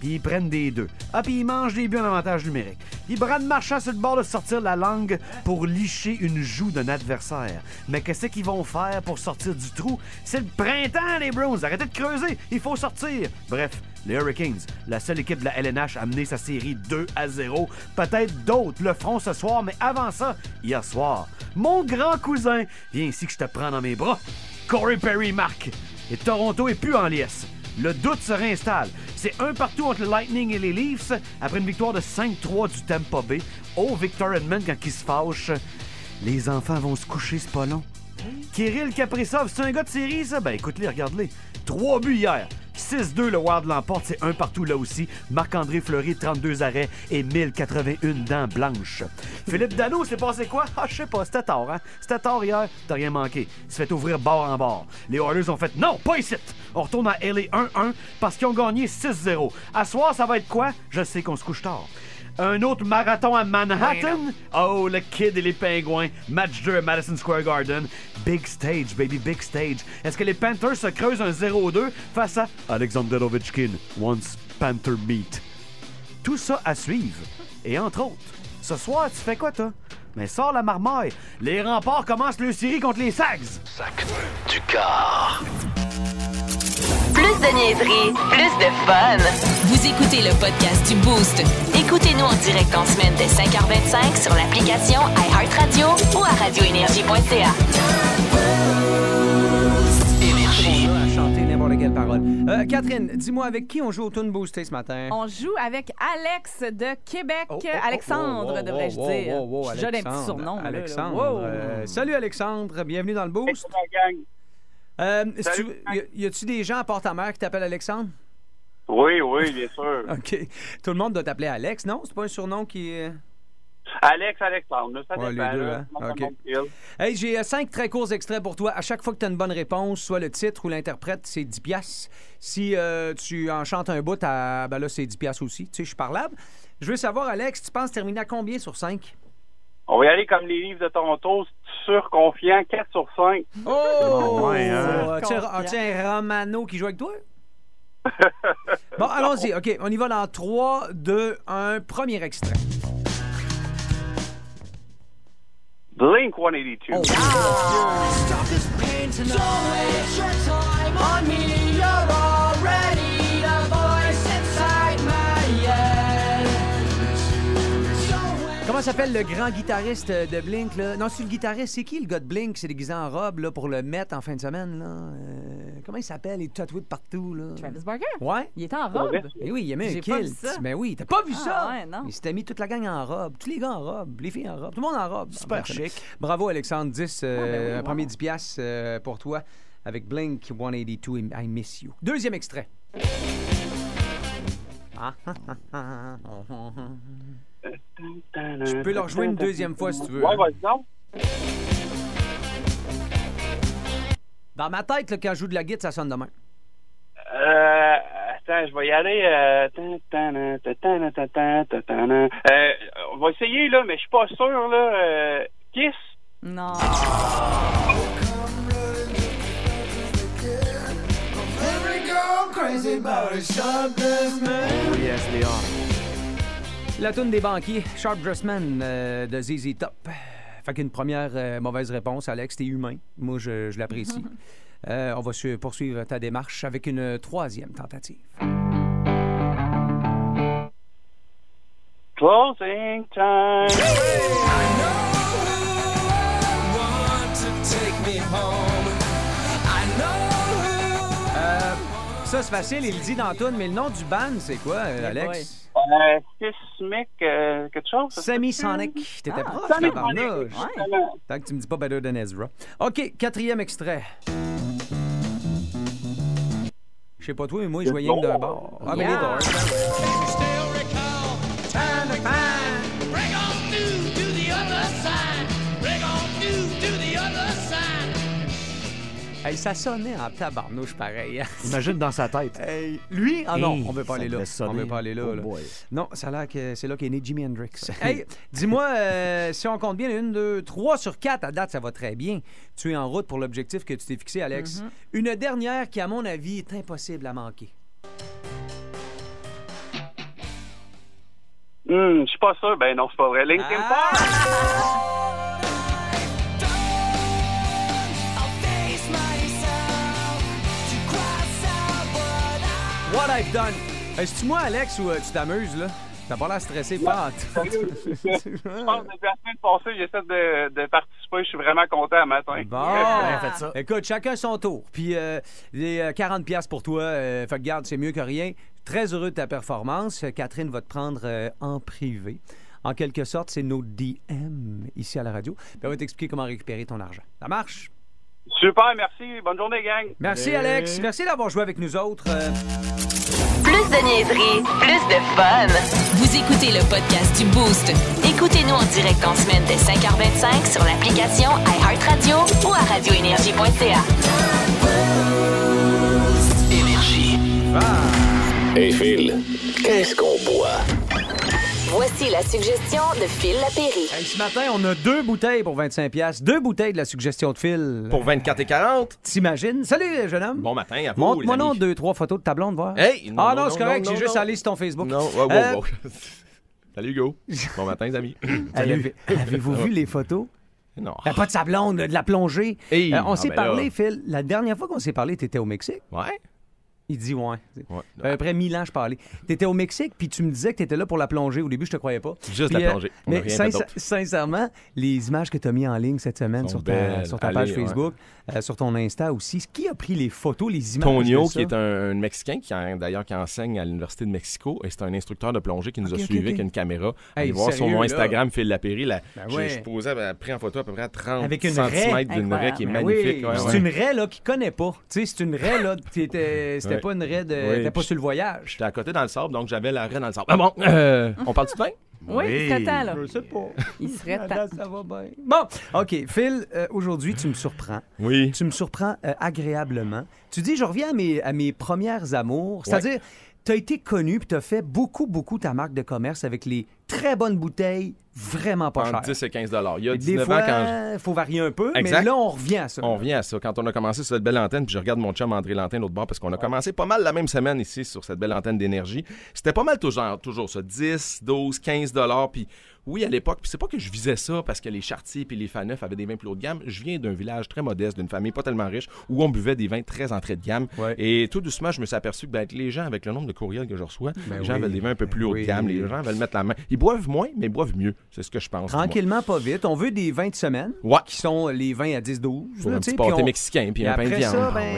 Puis ils prennent des deux. Ah, puis ils mangent des buts en avantage numérique. Puis Brad Marchand sur le bord de sortir la langue pour licher une joue d'un adversaire. Mais qu'est-ce qu'ils vont faire pour sortir du trou? C'est le printemps, les Browns. Arrêtez de creuser. Il faut sortir. Bref, les Hurricanes, la seule équipe de la LNH à mener sa série 2 à 0. Peut-être d'autres le feront ce soir, mais avant ça, hier soir, mon grand cousin, viens ici que je te prends dans mes bras. Corey Perry marque. Et Toronto est plus en liesse. Le doute se réinstalle. C'est un partout entre le Lightning et les Leafs après une victoire de 5-3 du Tampa Bay. Oh, Victor Edmond quand il se fâche. Les enfants vont se coucher, c'est pas long. Kirill Kaprizov, c'est un gars de série, ça? Ben écoute-les, regarde-les. Trois buts hier. 6-2, le Wild l'emporte, c'est un partout là aussi. Marc-André Fleury, 32 arrêts et 1081 dents blanches. Philippe Dano, c'est passé quoi? Ah, je sais pas, c'était tard, hein? C'était tard hier, t'as rien manqué. Il se fait ouvrir bord en bord. Les Oilers ont fait non, pas ici! On retourne à LA 1-1 parce qu'ils ont gagné 6-0. À soir, ça va être quoi? Je sais qu'on se couche tard. Un autre marathon à Manhattan? Oh, le Kid et les Pingouins. Match 2 à Madison Square Garden. Big stage, baby, big stage. Est-ce que les Panthers se creusent un 0-2 face à Alexander Ovechkin, once Panther Beat? Tout ça à suivre. Et entre autres, ce soir, tu fais quoi, toi? Mais sors la marmaille. Les remparts commencent le série contre les Sags. Sac du car. Plus de niaiserie, plus de fun. Vous écoutez le podcast du Boost. Écoutez-nous en direct en semaine dès 5h25 sur l'application iHeartRadio ou à radioénergie.ca. Énergie. À chanter n'importe quelle parole. Euh, Catherine, dis-moi avec qui on joue au Tune Boosté ce matin? On joue avec Alex de Québec. Oh, oh, oh, Alexandre, oh, oh, devrais-je oh, dire. oh, oh, J'ai un petit Alexandre. surnom. là, là. Alexandre. Euh, salut Alexandre, bienvenue dans le Boost. Euh, si Salut. tu- y, a-tu des gens à Port-à-Mer qui t'appellent Alexandre? Oui, oui, bien sûr. OK. Tout le monde doit t'appeler Alex, non? C'est pas un surnom qui est... Alex, Alexandre, ça Ouais, dépend. les deux, hein? Hey, j'ai euh, cinq très courts extraits pour toi. À chaque fois que tu as une bonne réponse, soit le titre ou l'interprète, c'est 10 piastres. Si euh, tu en chantes un bout, ben là, c'est 10 piastres aussi. Tu sais, je suis parlable. Je veux savoir, Alex, tu penses terminer à combien sur 5? On va y aller comme les livres de Toronto, surconfiant, 4 sur 5. Oh! ouais, hein? Un, as-tu un Romano qui joue avec toi? bon, allons-y. OK, on y va dans 3, 2, 1. Premier extrait. Blink 182. Oh. Stop this pain tonight. Don't waste your time on me. You're Comment s'appelle le grand guitariste de Blink? Là? Non, c'est le guitariste. C'est qui le gars de Blink? C'est déguisé en robe là, pour le mettre en fin de semaine. Là. Euh, comment il s'appelle? Il est tatoué de partout. Là. Travis Barker? Ouais. Il était en robe. Eh oui, il a mis un kilt. Mais oui, t'as pas vu Ah, ça? ouais, non. Il s'était mis toute la gang en robe. Tous les gars en robe. Les filles en robe. Tout le monde en robe. Super En chic. Bravo, Alexandre. 10, euh, Ah, ben oui, un wow. premier 10 piastres euh, pour toi avec Blink 182 et I Miss You. Deuxième extrait. Ah, ah, ah, ah, ah, ah. Je peux leur jouer une deuxième fois si tu veux. Ouais, hein. vas-y. Dans ma tête, là, quand je joue de la guitare, ça sonne demain. Euh. Attends, je vais y aller. On va essayer, là, mais je suis pas sûr, là. Euh, Kiss? Non. Oh, yes, they. La toune des banquiers, Sharp Dressman euh, de ZZ Top. Fait qu'une première euh, mauvaise réponse, Alex, t'es humain. Moi, je, je l'apprécie. Euh, on va su- poursuivre ta démarche avec une troisième tentative. Closing time. Want to take me home. Ça, c'est facile, il le dit dans toune, mais le nom du band, c'est quoi, euh, Alex? Euh, Sismic, euh, quelque chose? Semi-Sonic. T'étais Ah, proche, tabarnouche. justement. Tant que tu me dis pas Better Than Ezra. OK, quatrième extrait. Je sais pas toi, mais moi, je que d'un bord. Ah, mais les Hey, ça sonnait en tabarnouche pareil. hein. Imagine dans sa tête. Hey, lui? Ah non, Hey, on veut pas aller là. On veut pas aller là. Oh. Non, ça a l'air que c'est là qu'est né Jimi Hendrix. hey, dis-moi, euh, si on compte bien, une, deux, trois sur quatre, à date, ça va très bien. Tu es en route pour l'objectif que tu t'es fixé, Alex. Mhm. Une dernière qui, à mon avis, est impossible à manquer. Hmm, je suis pas sûr. Ben non, c'est pas vrai. Linkin Ah! Park. What I've done. Est-ce moi, Alex, ou euh, tu t'amuses, là? T'as pas l'air stressé, pas Je que la semaine passée, j'essaie de, de participer. Je suis vraiment content à matin. Bon, écoute, chacun son tour. Puis euh, les euh, 40 pièces pour toi, euh, fait que garde, c'est mieux que rien. Très heureux de ta performance. Euh, Catherine va te prendre euh, en privé. En quelque sorte, c'est nos DM ici à la radio. Puis elle va t'expliquer comment récupérer ton argent. Ça marche? Super, merci. Bonne journée, gang. Merci, Alex. Merci d'avoir joué avec nous autres. Euh, Plus de niaiserie, plus de fun. Vous écoutez le podcast du Boost. Écoutez-nous en direct en semaine dès 5h25 sur l'application iHeartRadio ou à radioénergie.ca. Énergie. Hey Phil, qu'est-ce qu'on boit? Voici la suggestion de Phil Lapéry. hey, ce matin, on a deux bouteilles pour 25 pièces, Deux bouteilles de la suggestion de Phil. Pour 24 et 40. T'imagines? Salut, jeune homme. Bon matin à vous, Montre-moi les non deux, trois photos de ta blonde, voir. Hey, non, ah non, c'est correct, j'ai juste allé sur ton Facebook. Non, wow, wow, Euh, wow. Salut, Hugo. Bon matin, les amis. Avez- Avez-vous vu les photos? Non. Euh, Pas de sa blonde, de la plongée. Hey, Euh, on ah, s'est ben parlé, là. Phil. La dernière fois qu'on s'est parlé, t'étais au Mexique. Ouais. Il dit ouais. À peu près 1000 ans, je parlais. T'étais au Mexique, puis tu me disais que t'étais là pour la plongée. Au début, je te croyais pas. Juste Puis, la euh, plongée. Mais sincèrement, les images que tu as mis en ligne cette semaine sur ta, belles. sur ta Allez, page ouais. Facebook, euh, sur ton Insta aussi, qui a pris les photos, les images? Tonio, qui est un, un Mexicain, qui d'ailleurs qui enseigne à l'Université de Mexico, et c'est un instructeur de plongée qui nous a suivis avec une caméra. Hey, Allez voir sur mon? Instagram, Phil Lapéry. La, Ben ouais. Je posais, ben, pris en photo à peu près 30 Avec une cm d'une raie qui est Ben magnifique. Ouais, c'est une raie qui connaît pas. C'est une raie là, c'était. Pas une raie de. Oui, T'étais pas sur le voyage. J'étais à côté dans le sable, donc j'avais la raie dans le sable. Ah bon, euh, on parle-tu de vin? Oui, il serait temps, là. Je sais pas. Il serait temps. Ça va bien. Bon, OK. Phil, euh, aujourd'hui, tu me surprends. Oui. Tu me surprends euh, agréablement. Tu dis, je reviens à mes, à mes premières amours. C'est-à-dire, tu as été connu puis tu as fait beaucoup, beaucoup ta marque de commerce avec les très bonnes bouteilles, vraiment pas chères. 10 et 15 dollars. Il y a Des 19 fois, ans, quand faut varier un peu, Exact. mais là, on revient à ça. On revient à ça. Quand on a commencé sur cette belle antenne, puis je regarde mon chum André Lantin l'autre bord, parce qu'on a commencé pas mal la même semaine ici sur cette belle antenne d'énergie. C'était pas mal toujours, toujours ça. 10, 12, 15 dollars. Puis oui, à l'époque, puis c'est pas que je visais ça parce que les Chartiers puis les Faneuf avaient des vins plus haut de gamme. Je viens d'un village très modeste, d'une famille pas tellement riche, où on buvait des vins très entrée de gamme. Et tout doucement, je me suis aperçu que ben, les gens, avec le nombre de courriels que je reçois, Ben les gens oui, veulent des vins un peu plus haut oui. de gamme. Les gens veulent mettre la main. Ils boivent moins, mais boivent mieux. C'est ce que je pense. moi. Tranquillement, pas vite. On veut des vins de semaine, qui sont les vins à 10-12. Pour là, un petit pâté on- mexicain, puis un pain de viande. ça, Ah ben,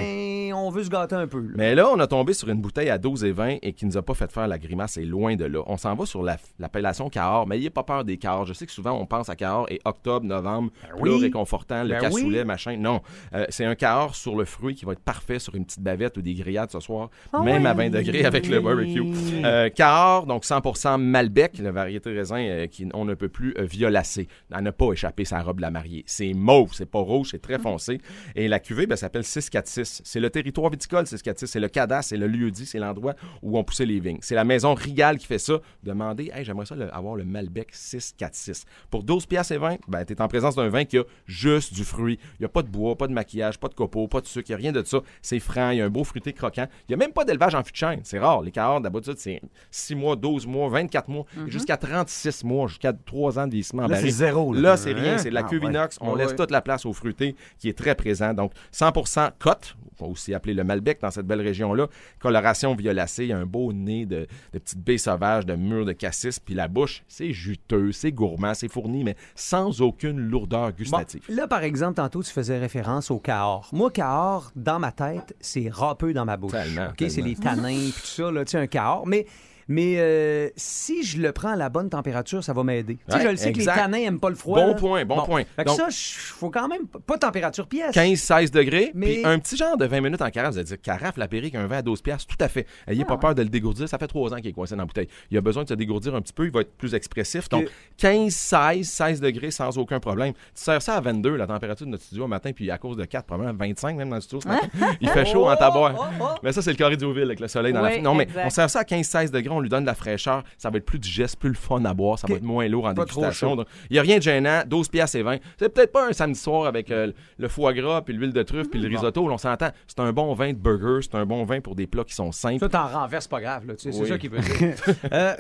on veut se gâter un peu. là. Mais là, on a tombé sur une bouteille à 12 et 20 et qui nous a pas fait faire la grimace, et loin de là. On s'en va sur la- l'appellation Cahors, mais n'ayez pas peur des Cahors. Je sais que souvent, on pense à Cahors et octobre, novembre, plus oui. réconfortant, le Ben cassoulet, oui. machin. Non, Euh, c'est un Cahors sur le fruit qui va être parfait sur une petite bavette ou des grillades ce soir, Ah même à 20 degrés avec le barbecue. Euh, Cahors, donc 100% Malbec, la variété raisin euh, qui on ne peut plus euh, violacé. À ne pas échapper sa robe de la mariée. C'est mauve, c'est pas rouge, c'est très foncé. Et la cuvée ben, s'appelle 646. C'est le territoire viticole, c'est ce qu'elle dit. C'est le cadastre, c'est le lieu dit, c'est l'endroit où on poussait les vignes. C'est la maison Rigal qui fait ça. Demandez, hey, j'aimerais ça le- avoir le Malbec 646. Pour 12 piastres et 20, ben, t'es en présence d'un vin qui a juste du fruit. Il n'y a pas de bois, pas de maquillage, pas de copeaux, pas de sucre, il n'y a rien de ça. C'est franc, il y a un beau fruité croquant. Il n'y a même pas d'élevage en fût de chêne. C'est rare. Les Cahors, d'habitude, c'est 6 mois, 12 mois, 24 mois, Mhm. jusqu'à 36 mois, jusqu'à 3 ans de vieillissement. Là, c'est zéro, là. Là, c'est rien. C'est de la Ah, cuve ouais. inox. On Ouais, laisse ouais. toute la place au fruité qui est très présent. Donc, 100% cote, on appeler le Malbec dans cette belle région-là. Coloration violacée, il y a un beau nez de, de petites baies sauvages, de mûres de cassis, puis la bouche, c'est juteux, c'est gourmand, c'est fourni, mais sans aucune lourdeur gustative. Là, par exemple, tantôt, tu faisais référence au Cahors. Moi, Cahors, dans ma tête, c'est râpeux dans ma bouche. Tellement, OK? C'est les tanins puis tout ça, là, tu sais, un Cahors. Mais, mais euh, si je le prends à la bonne température, ça va m'aider. Tu sais, Ouais, je le sais exact. que les tanins n'aiment pas le froid. Bon là. point, bon point. Fait que Donc- ça, il faut quand même pas température pièce. 15-16 degrés, Mais- puis un petit genre de 20 minutes en carafe. Vous allez dire, carafe, la Périque, un vin à 12 piastres, tout à fait. Ayez Ah pas peur de le dégourdir. Ça fait trois ans qu'il est coincé dans la bouteille. Il a besoin de se dégourdir un petit peu. Il va être plus expressif. Donc, 15-16, 16 degrés sans aucun problème. Tu sers ça à 22, la température de notre studio au matin, puis à cause de 4, probablement 25 même dans le studio ce matin. Il fait chaud en taboire. Mais ça, c'est le carré d'Auville avec le soleil dans Oui, la... Non, mais exact. on sert ça à 15-16 degrés, on lui donne de la fraîcheur. Ça va être plus digeste, plus le fun à boire. Ça va être moins lourd en Pas dégustation. Donc, il n'y a rien de gênant. 12 piastres et 20. C'est peut-être pas un samedi soir avec euh, le foie gras, puis l'huile de truffe, puis le risotto. là, on s'entend. C'est un bon vin de burger. C'est un bon vin pour des plats qui sont simples. Ça, t'en renverses pas grave, là. Tu sais, c'est ça qui veut dire. Euh,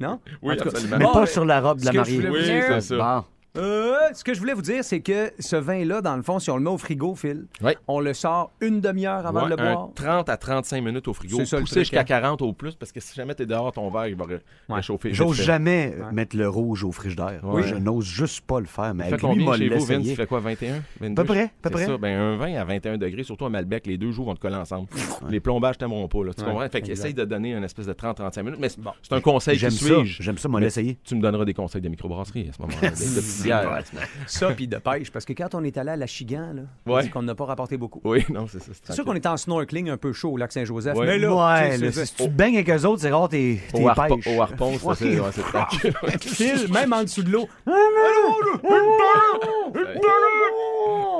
non? Oui, En tout cas, absolument. Mais bon, pas euh, sur la robe de la mariée. Oui, c'est ça. Bon. Euh, ce que je voulais vous dire, c'est que ce vin-là, dans le fond, si on le met au frigo, Phil, Ouais. on le sort une demi-heure avant Ouais, de le boire. 30 à 35 minutes au frigo. C'est ça, le Poussé jusqu'à hein. 40 au plus, parce que si jamais t'es dehors, ton verre, il va ré- réchauffer. J'ose jamais mettre le rouge au frigidaire. Oui. Je n'ose juste pas le faire. Mais avec lui, combien moi, chez vous, Vince? Il fait quoi, 21? 22? Peu près, peu près. ça. Ben, un vin à 21 degrés, surtout un Malbec, les deux jours vont te coller ensemble. Les plombages t'aimeront pas, là. Tu Ouais, comprends? Fait qu'essaye de donner une espèce de 30-35 minutes. Mais c'est un conseil J'aime qui ça. suis J'aime ça, moi, Mais l'essayer. Tu me donneras des conseils de microbrasserie à ce moment-là. bières. Ça, puis de pêche. Parce que quand on est allé à la Chigan, là, Ouais. on dit qu'on n'a pas rapporté beaucoup. Oui, non, c'est ça. C'est sûr qu'on est en snorkeling un peu chaud au lac Saint-Joseph. Ouais. Mais là, ouais, tu sais, là, c'est- si tu te baignes avec eux autres, c'est rare tes, tes Au, harpon, pêches. au harpon, c'est tranquille. Même en dessous de l'eau.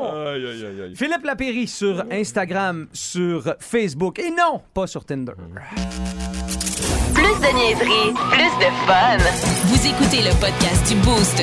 Aïe, aïe, aïe, aïe. Philippe Lapéry sur Instagram, sur Facebook et non, pas sur Tinder. Plus de niaiserie, plus de fun. Vous écoutez le podcast du Boost.